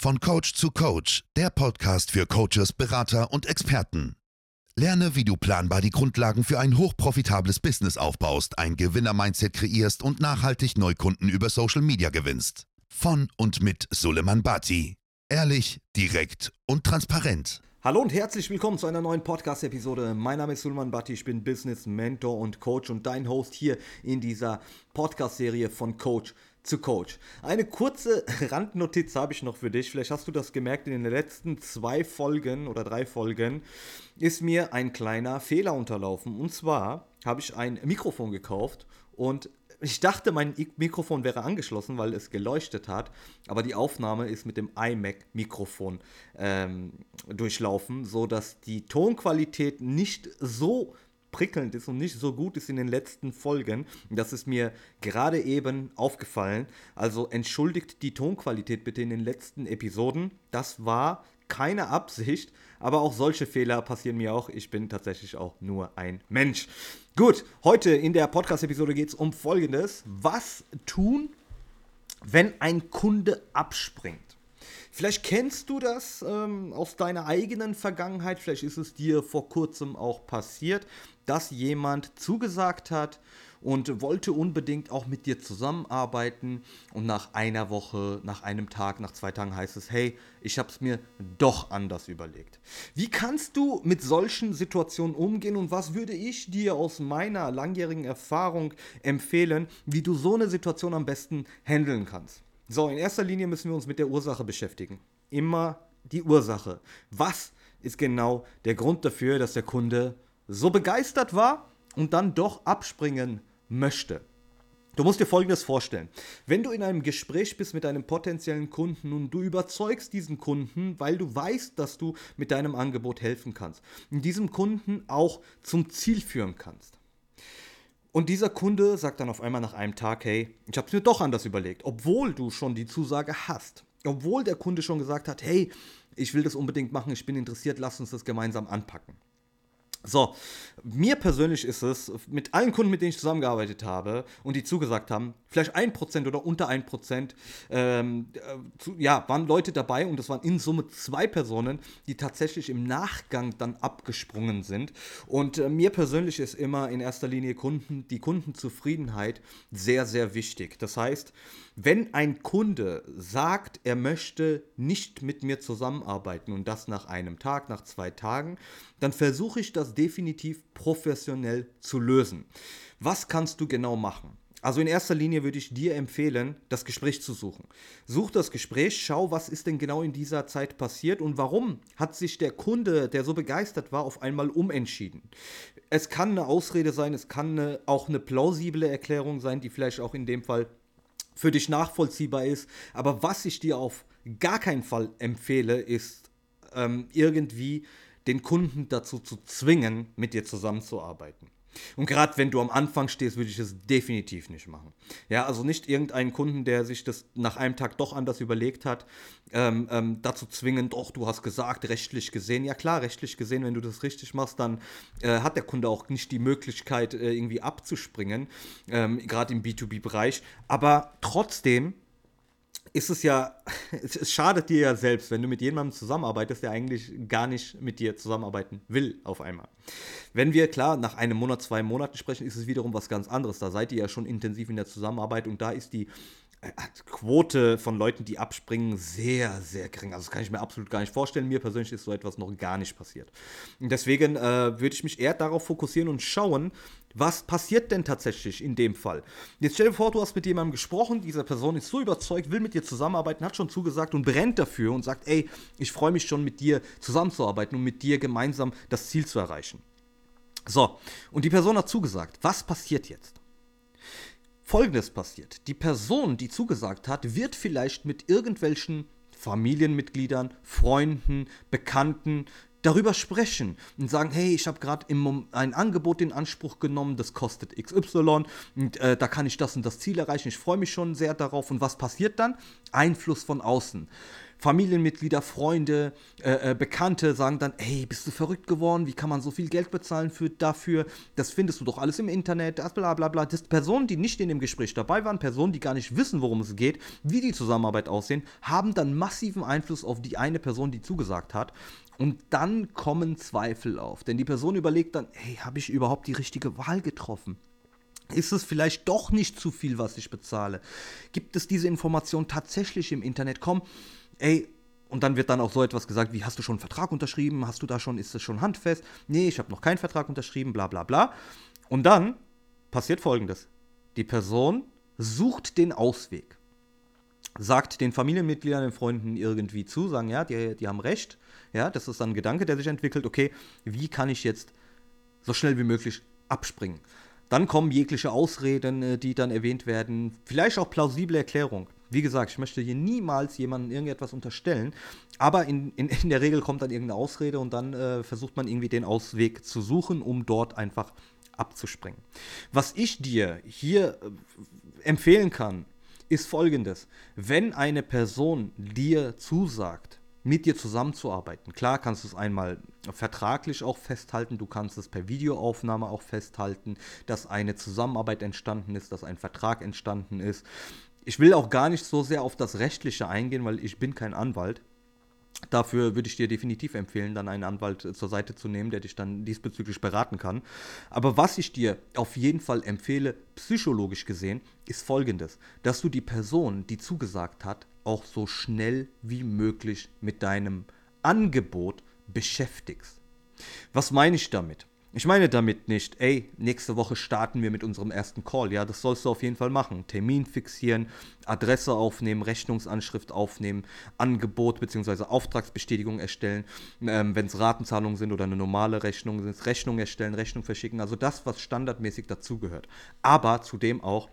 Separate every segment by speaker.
Speaker 1: Von Coach zu Coach, der Podcast für Coaches, Berater und Experten. Lerne, wie du planbar die Grundlagen für ein hochprofitables Business aufbaust, ein Gewinner-Mindset kreierst und nachhaltig Neukunden über Social Media gewinnst. Von und mit Suleiman Bati. Ehrlich, direkt und transparent.
Speaker 2: Hallo und herzlich willkommen zu einer neuen Podcast-Episode. Mein Name ist Suleiman Bati, ich bin Business Mentor und Coach und dein Host hier in dieser Podcast-Serie von Coach zu Coach. Eine kurze Randnotiz habe ich noch für dich. Vielleicht hast du das gemerkt, in den letzten zwei Folgen oder drei Folgen ist mir ein kleiner Fehler unterlaufen. Und zwar habe ich ein Mikrofon gekauft und ich dachte, mein Mikrofon wäre angeschlossen, weil es geleuchtet hat, aber die Aufnahme ist mit dem iMac-Mikrofon ähm, durchlaufen, sodass die Tonqualität nicht so prickelnd ist und nicht so gut ist in den letzten Folgen. Das ist mir gerade eben aufgefallen. Also entschuldigt die Tonqualität bitte in den letzten Episoden. Das war keine Absicht, aber auch solche Fehler passieren mir auch. Ich bin tatsächlich auch nur ein Mensch. Gut, heute in der Podcast-Episode geht es um Folgendes. Was tun, wenn ein Kunde abspringt? Vielleicht kennst du das ähm, aus deiner eigenen Vergangenheit, vielleicht ist es dir vor kurzem auch passiert, dass jemand zugesagt hat und wollte unbedingt auch mit dir zusammenarbeiten und nach einer Woche, nach einem Tag, nach zwei Tagen heißt es, hey, ich habe es mir doch anders überlegt. Wie kannst du mit solchen Situationen umgehen und was würde ich dir aus meiner langjährigen Erfahrung empfehlen, wie du so eine Situation am besten handeln kannst? So, in erster Linie müssen wir uns mit der Ursache beschäftigen. Immer die Ursache. Was ist genau der Grund dafür, dass der Kunde so begeistert war und dann doch abspringen möchte? Du musst dir Folgendes vorstellen. Wenn du in einem Gespräch bist mit einem potenziellen Kunden und du überzeugst diesen Kunden, weil du weißt, dass du mit deinem Angebot helfen kannst und diesem Kunden auch zum Ziel führen kannst, und dieser Kunde sagt dann auf einmal nach einem Tag, hey, ich habe es mir doch anders überlegt, obwohl du schon die Zusage hast. Obwohl der Kunde schon gesagt hat, hey, ich will das unbedingt machen, ich bin interessiert, lass uns das gemeinsam anpacken. So, mir persönlich ist es, mit allen Kunden, mit denen ich zusammengearbeitet habe und die zugesagt haben, vielleicht 1% oder unter 1%, ähm, äh, zu, ja, waren Leute dabei und das waren in Summe zwei Personen, die tatsächlich im Nachgang dann abgesprungen sind. Und äh, mir persönlich ist immer in erster Linie Kunden, die Kundenzufriedenheit sehr, sehr wichtig. Das heißt, wenn ein Kunde sagt, er möchte nicht mit mir zusammenarbeiten und das nach einem Tag, nach zwei Tagen, dann versuche ich das definitiv professionell zu lösen. Was kannst du genau machen? Also in erster Linie würde ich dir empfehlen, das Gespräch zu suchen. Such das Gespräch, schau, was ist denn genau in dieser Zeit passiert und warum hat sich der Kunde, der so begeistert war, auf einmal umentschieden. Es kann eine Ausrede sein, es kann eine, auch eine plausible Erklärung sein, die vielleicht auch in dem Fall für dich nachvollziehbar ist. Aber was ich dir auf gar keinen Fall empfehle, ist ähm, irgendwie den Kunden dazu zu zwingen, mit dir zusammenzuarbeiten. Und gerade wenn du am Anfang stehst, würde ich es definitiv nicht machen. Ja, also nicht irgendeinen Kunden, der sich das nach einem Tag doch anders überlegt hat, ähm, ähm, dazu zwingen, doch, du hast gesagt, rechtlich gesehen. Ja klar, rechtlich gesehen, wenn du das richtig machst, dann äh, hat der Kunde auch nicht die Möglichkeit, äh, irgendwie abzuspringen, ähm, gerade im B2B-Bereich. Aber trotzdem ist es ja, es, schadet dir ja selbst, wenn du mit jemandem zusammenarbeitest, der eigentlich gar nicht mit dir zusammenarbeiten will auf einmal. Wenn wir klar nach einem Monat, zwei Monaten sprechen, ist es wiederum was ganz anderes. Da seid ihr ja schon intensiv in der Zusammenarbeit und da ist die Quote von Leuten, die abspringen, sehr, sehr gering. Also das kann ich mir absolut gar nicht vorstellen. Mir persönlich ist so etwas noch gar nicht passiert. Und deswegen äh, würde ich mich eher darauf fokussieren und schauen, was passiert denn tatsächlich in dem Fall? Jetzt stell dir vor, du hast mit jemandem gesprochen, diese Person ist so überzeugt, will mit dir zusammenarbeiten, hat schon zugesagt und brennt dafür und sagt, ey, ich freue mich schon mit dir zusammenzuarbeiten und mit dir gemeinsam das Ziel zu erreichen. So, und die Person hat zugesagt. Was passiert jetzt? Folgendes passiert. Die Person, die zugesagt hat, wird vielleicht mit irgendwelchen Familienmitgliedern, Freunden, Bekannten darüber sprechen und sagen, hey, ich habe gerade ein Angebot in Anspruch genommen, das kostet XY und äh, da kann ich das und das Ziel erreichen. Ich freue mich schon sehr darauf. Und was passiert dann? Einfluss von außen. Familienmitglieder, Freunde, äh, äh, Bekannte sagen dann, hey, bist du verrückt geworden? Wie kann man so viel Geld bezahlen für, dafür? Das findest du doch alles im Internet, das bla bla bla. Das Personen, die nicht in dem Gespräch dabei waren, Personen, die gar nicht wissen, worum es geht, wie die Zusammenarbeit aussehen, haben dann massiven Einfluss auf die eine Person, die zugesagt hat. Und dann kommen Zweifel auf. Denn die Person überlegt dann, hey, habe ich überhaupt die richtige Wahl getroffen? Ist es vielleicht doch nicht zu viel, was ich bezahle? Gibt es diese Information tatsächlich im Internet? Komm, ey, und dann wird dann auch so etwas gesagt wie, hast du schon einen Vertrag unterschrieben? Hast du da schon, ist das schon handfest? Nee, ich habe noch keinen Vertrag unterschrieben, bla bla bla. Und dann passiert folgendes. Die Person sucht den Ausweg. Sagt den Familienmitgliedern, den Freunden irgendwie zu, sagen, ja, die, die haben recht. Ja, das ist dann ein Gedanke, der sich entwickelt. Okay, wie kann ich jetzt so schnell wie möglich abspringen? Dann kommen jegliche Ausreden, äh, die dann erwähnt werden, vielleicht auch plausible Erklärung. Wie gesagt, ich möchte hier niemals jemandem irgendetwas unterstellen, aber in, in, in der Regel kommt dann irgendeine Ausrede und dann äh, versucht man irgendwie den Ausweg zu suchen, um dort einfach abzuspringen. Was ich dir hier äh, empfehlen kann, ist folgendes. Wenn eine Person dir zusagt, mit dir zusammenzuarbeiten. Klar kannst du es einmal vertraglich auch festhalten, du kannst es per Videoaufnahme auch festhalten, dass eine Zusammenarbeit entstanden ist, dass ein Vertrag entstanden ist. Ich will auch gar nicht so sehr auf das Rechtliche eingehen, weil ich bin kein Anwalt. Dafür würde ich dir definitiv empfehlen, dann einen Anwalt äh, zur Seite zu nehmen, der dich dann diesbezüglich beraten kann. Aber was ich dir auf jeden Fall empfehle, psychologisch gesehen, ist folgendes, dass du die Person, die zugesagt hat, auch so schnell wie möglich mit deinem Angebot beschäftigst. Was meine ich damit? Ich meine damit nicht, ey, nächste Woche starten wir mit unserem ersten Call. Ja, das sollst du auf jeden Fall machen. Termin fixieren, Adresse aufnehmen, Rechnungsanschrift aufnehmen, Angebot bzw. Auftragsbestätigung erstellen. Ähm, Wenn es Ratenzahlungen sind oder eine normale Rechnung sind, Rechnung erstellen, Rechnung verschicken. Also das, was standardmäßig dazugehört. Aber zudem auch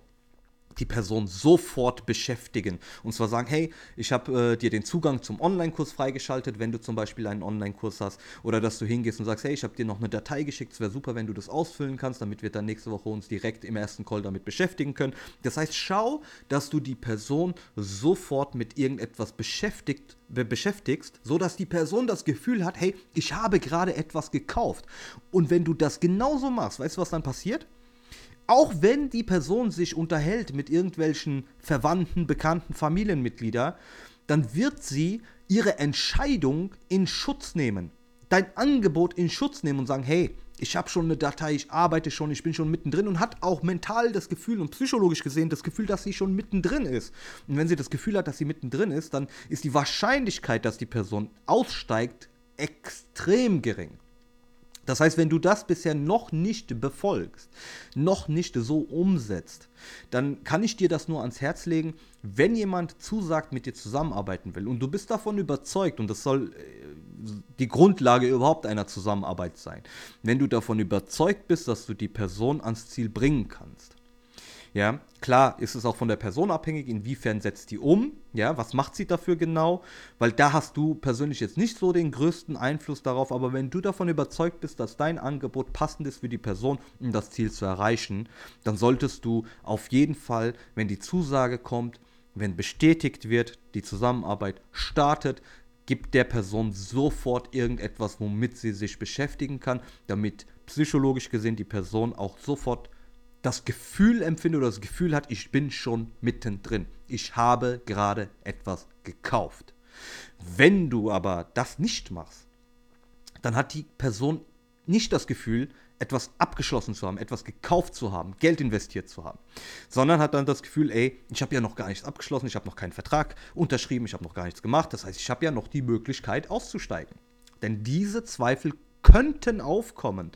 Speaker 2: die Person sofort beschäftigen. Und zwar sagen, hey, ich habe äh, dir den Zugang zum Online-Kurs freigeschaltet, wenn du zum Beispiel einen Online-Kurs hast. Oder dass du hingehst und sagst, hey, ich habe dir noch eine Datei geschickt, es wäre super, wenn du das ausfüllen kannst, damit wir dann nächste Woche uns direkt im ersten Call damit beschäftigen können. Das heißt, schau, dass du die Person sofort mit irgendetwas beschäftigt, be beschäftigst, sodass die Person das Gefühl hat, hey, ich habe gerade etwas gekauft. Und wenn du das genauso machst, weißt du, was dann passiert? Auch wenn die Person sich unterhält mit irgendwelchen Verwandten, Bekannten, Familienmitgliedern, dann wird sie ihre Entscheidung in Schutz nehmen. Dein Angebot in Schutz nehmen und sagen, hey, ich habe schon eine Datei, ich arbeite schon, ich bin schon mittendrin und hat auch mental das Gefühl und psychologisch gesehen das Gefühl, dass sie schon mittendrin ist. Und wenn sie das Gefühl hat, dass sie mittendrin ist, dann ist die Wahrscheinlichkeit, dass die Person aussteigt, extrem gering. Das heißt, wenn du das bisher noch nicht befolgst, noch nicht so umsetzt, dann kann ich dir das nur ans Herz legen, wenn jemand zusagt, mit dir zusammenarbeiten will und du bist davon überzeugt, und das soll äh, die Grundlage überhaupt einer Zusammenarbeit sein, wenn du davon überzeugt bist, dass du die Person ans Ziel bringen kannst, ja, klar ist es auch von der Person abhängig, inwiefern setzt die um, ja, was macht sie dafür genau, weil da hast du persönlich jetzt nicht so den größten Einfluss darauf, aber wenn du davon überzeugt bist, dass dein Angebot passend ist für die Person, um das Ziel zu erreichen, dann solltest du auf jeden Fall, wenn die Zusage kommt, wenn bestätigt wird, die Zusammenarbeit startet, gibt der Person sofort irgendetwas, womit sie sich beschäftigen kann, damit psychologisch gesehen die Person auch sofort das Gefühl empfindet oder das Gefühl hat, ich bin schon mittendrin. Ich habe gerade etwas gekauft. Wenn du aber das nicht machst, dann hat die Person nicht das Gefühl, etwas abgeschlossen zu haben, etwas gekauft zu haben, Geld investiert zu haben, sondern hat dann das Gefühl, ey, ich habe ja noch gar nichts abgeschlossen, ich habe noch keinen Vertrag unterschrieben, ich habe noch gar nichts gemacht, das heißt, ich habe ja noch die Möglichkeit auszusteigen. Denn diese Zweifel könnten aufkommen.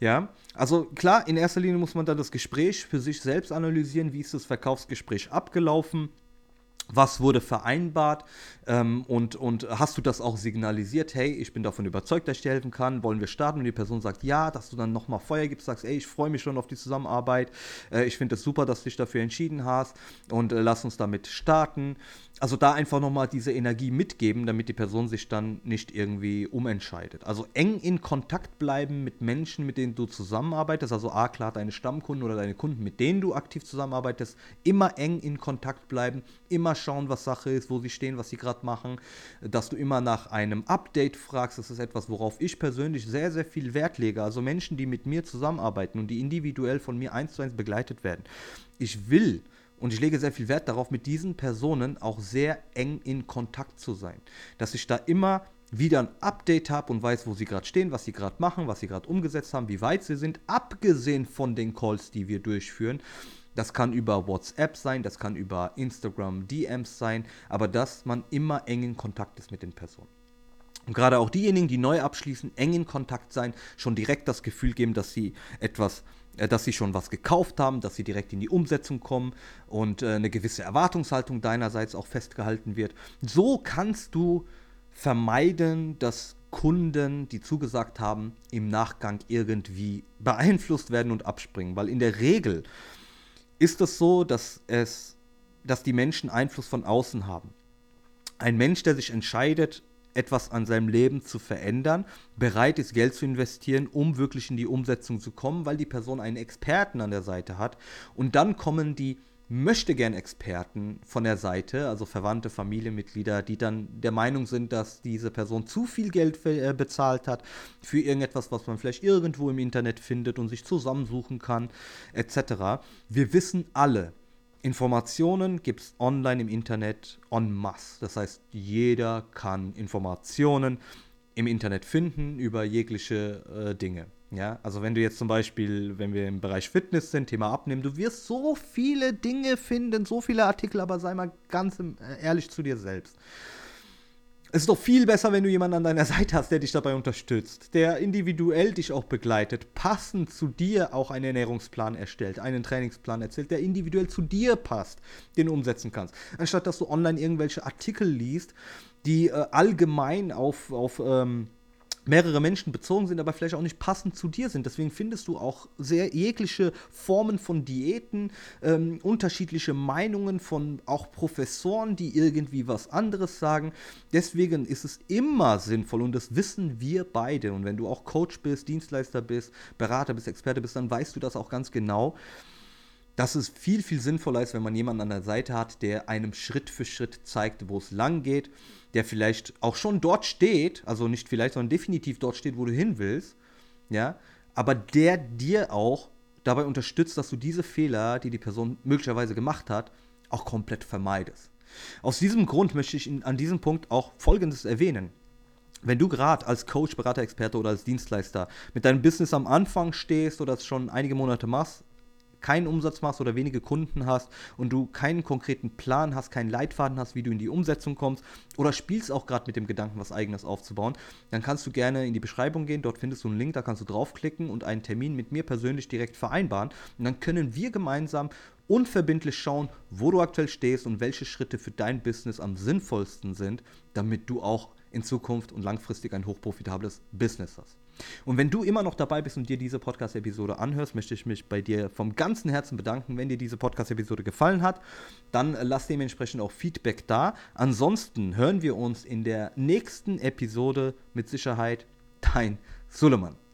Speaker 2: Ja, also klar, in erster Linie muss man dann das Gespräch für sich selbst analysieren, wie ist das Verkaufsgespräch abgelaufen was wurde vereinbart ähm, und, und hast du das auch signalisiert, hey, ich bin davon überzeugt, dass ich dir helfen kann, wollen wir starten? Und die Person sagt ja, dass du dann nochmal Feuer gibst, sagst, ey, ich freue mich schon auf die Zusammenarbeit, äh, ich finde es super, dass du dich dafür entschieden hast und äh, lass uns damit starten. also da einfach nochmal diese Energie mitgeben, damit die Person sich dann nicht irgendwie umentscheidet. Also eng in Kontakt bleiben mit Menschen, mit denen du zusammenarbeitest. Also A, klar, deine Stammkunden oder deine Kunden, mit denen du aktiv zusammenarbeitest. Immer eng in Kontakt bleiben. Immer schauen, was Sache ist, wo sie stehen, was sie gerade machen. Dass du immer nach einem Update fragst. Das ist etwas, worauf ich persönlich sehr, sehr viel Wert lege. Also Menschen, die mit mir zusammenarbeiten und die individuell von mir eins zu eins begleitet werden. Ich will und ich lege sehr viel Wert darauf, mit diesen Personen auch sehr eng in Kontakt zu sein. Dass ich da immer wieder ein Update habe und weiß, wo sie gerade stehen, was sie gerade machen, was sie gerade umgesetzt haben, wie weit sie sind, abgesehen von den Calls, die wir durchführen. Das kann über WhatsApp sein, das kann über Instagram DMs sein, aber dass man immer eng in Kontakt ist mit den Personen. Und gerade auch diejenigen, die neu abschließen, eng in Kontakt sein, schon direkt das Gefühl geben, dass sie etwas äh, dass sie schon was gekauft haben, dass sie direkt in die Umsetzung kommen und äh, eine gewisse Erwartungshaltung deinerseits auch festgehalten wird. So kannst du vermeiden, dass Kunden, die zugesagt haben, im Nachgang irgendwie beeinflusst werden und abspringen. Weil in der Regel ist es so, dass, es, dass die Menschen Einfluss von außen haben. Ein Mensch, der sich entscheidet, etwas an seinem Leben zu verändern, bereit ist, Geld zu investieren, um wirklich in die Umsetzung zu kommen, weil die Person einen Experten an der Seite hat. Und dann kommen die möchte gern Experten von der Seite, also Verwandte, Familienmitglieder, die dann der Meinung sind, dass diese Person zu viel Geld äh, bezahlt hat für irgendetwas, was man vielleicht irgendwo im Internet findet und sich zusammensuchen kann, etc. Wir wissen alle, Informationen gibt es online im Internet en masse. Das heißt, jeder kann Informationen im Internet finden über jegliche äh, Dinge. Ja, also wenn du jetzt zum Beispiel, wenn wir im Bereich Fitness sind, Thema Abnehmen, du wirst so viele Dinge finden, so viele Artikel, aber sei mal ganz äh, ehrlich zu dir selbst. Es ist doch viel besser, wenn du jemanden an deiner Seite hast, der dich dabei unterstützt, der individuell dich auch begleitet, passend zu dir auch einen Ernährungsplan erstellt, einen Trainingsplan erzählt, der individuell zu dir passt, den du umsetzen kannst. Anstatt dass du online irgendwelche Artikel liest, die äh, allgemein auf, auf ähm, mehrere Menschen bezogen sind, aber vielleicht auch nicht passend zu dir sind. Deswegen findest du auch sehr jegliche Formen von Diäten, ähm, unterschiedliche Meinungen von auch Professoren, die irgendwie was anderes sagen. Deswegen ist es immer sinnvoll und das wissen wir beide. Und wenn du auch Coach bist, Dienstleister bist, Berater bist, Experte bist, dann weißt du das auch ganz genau dass es viel, viel sinnvoller ist, wenn man jemanden an der Seite hat, der einem Schritt für Schritt zeigt, wo es lang geht, der vielleicht auch schon dort steht, also nicht vielleicht, sondern definitiv dort steht, wo du hin willst, ja, aber der dir auch dabei unterstützt, dass du diese Fehler, die die Person möglicherweise gemacht hat, auch komplett vermeidest. Aus diesem Grund möchte ich an diesem Punkt auch Folgendes erwähnen. Wenn du gerade als Coach, Berater, Experte oder als Dienstleister mit deinem Business am Anfang stehst oder es schon einige Monate machst, keinen Umsatz machst oder wenige Kunden hast und du keinen konkreten Plan hast, keinen Leitfaden hast, wie du in die Umsetzung kommst oder spielst auch gerade mit dem Gedanken, was eigenes aufzubauen, dann kannst du gerne in die Beschreibung gehen. Dort findest du einen Link, da kannst du draufklicken und einen Termin mit mir persönlich direkt vereinbaren. Und dann können wir gemeinsam unverbindlich schauen, wo du aktuell stehst und welche Schritte für dein Business am sinnvollsten sind, damit du auch in Zukunft und langfristig ein hochprofitables Business hast. Und wenn du immer noch dabei bist und dir diese Podcast-Episode anhörst, möchte ich mich bei dir vom ganzen Herzen bedanken. Wenn dir diese Podcast-Episode gefallen hat, dann lass dementsprechend auch Feedback da. Ansonsten hören wir uns in der nächsten Episode mit Sicherheit. Dein Suleiman.